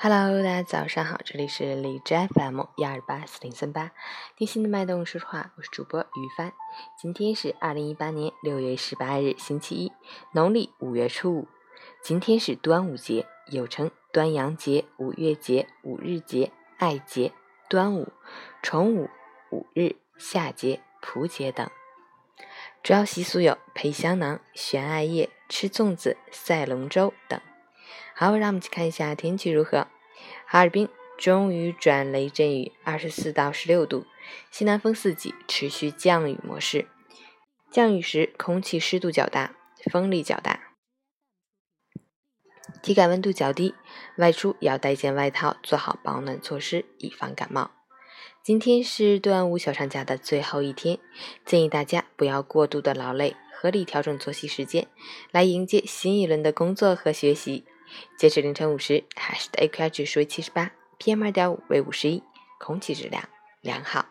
Hello，大家早上好，这里是荔枝 FM 幺二八四零三八，听心的脉动说说话，我是主播于帆。今天是二零一八年六月十八日，星期一，农历五月初五。今天是端午节，又称端阳节、五月节、五日节、爱节、端午、重午、五日、夏节、蒲节等。主要习俗有配香囊、悬艾叶、吃粽子、赛龙舟等。好，让我们去看一下天气如何。哈尔滨中雨转雷阵雨，二十四到十六度，西南风四级，持续降雨模式。降雨时空气湿度较大，风力较大，体感温度较低，外出要带件外套，做好保暖措施，以防感冒。今天是端午小长假的最后一天，建议大家不要过度的劳累，合理调整作息时间，来迎接新一轮的工作和学习。截止凌晨五时，海市的 AQI 指数为七十八，PM 二点五为五十一，空气质量良好。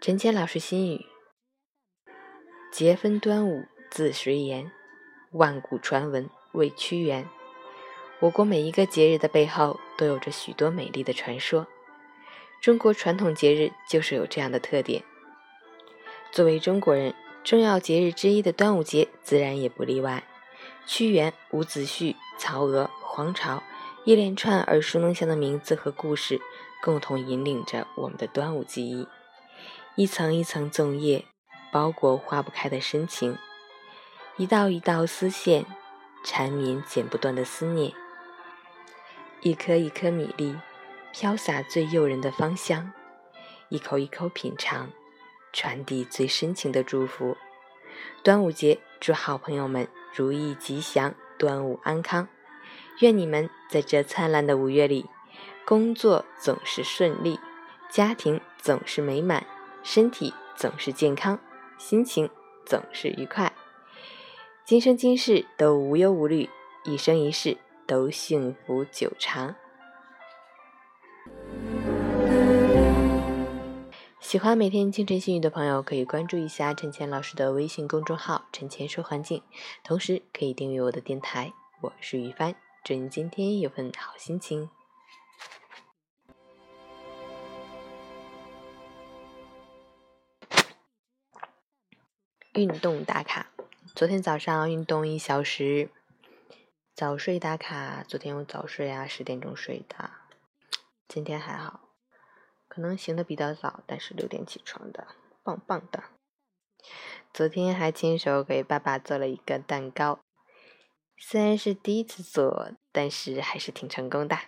陈谦老师心语：节分端午自谁言？万古传闻为屈原。我国每一个节日的背后，都有着许多美丽的传说。中国传统节日就是有这样的特点。作为中国人，重要节日之一的端午节自然也不例外。屈原、伍子胥、曹娥、黄巢，一连串耳熟能详的名字和故事，共同引领着我们的端午记忆。一层一层粽叶，包裹化不开的深情；一道一道丝线，缠绵剪不断的思念；一颗一颗米粒。飘洒最诱人的芳香，一口一口品尝，传递最深情的祝福。端午节，祝好朋友们如意吉祥，端午安康。愿你们在这灿烂的五月里，工作总是顺利，家庭总是美满，身体总是健康，心情总是愉快，今生今世都无忧无虑，一生一世都幸福久长。喜欢每天清晨心语的朋友，可以关注一下陈谦老师的微信公众号“陈谦说环境”，同时可以订阅我的电台。我是于帆，祝你今天有份好心情。运动打卡，昨天早上运动一小时。早睡打卡，昨天我早睡啊，十点钟睡的。今天还好。可能醒的比较早，但是六点起床的，棒棒的。昨天还亲手给爸爸做了一个蛋糕，虽然是第一次做，但是还是挺成功的。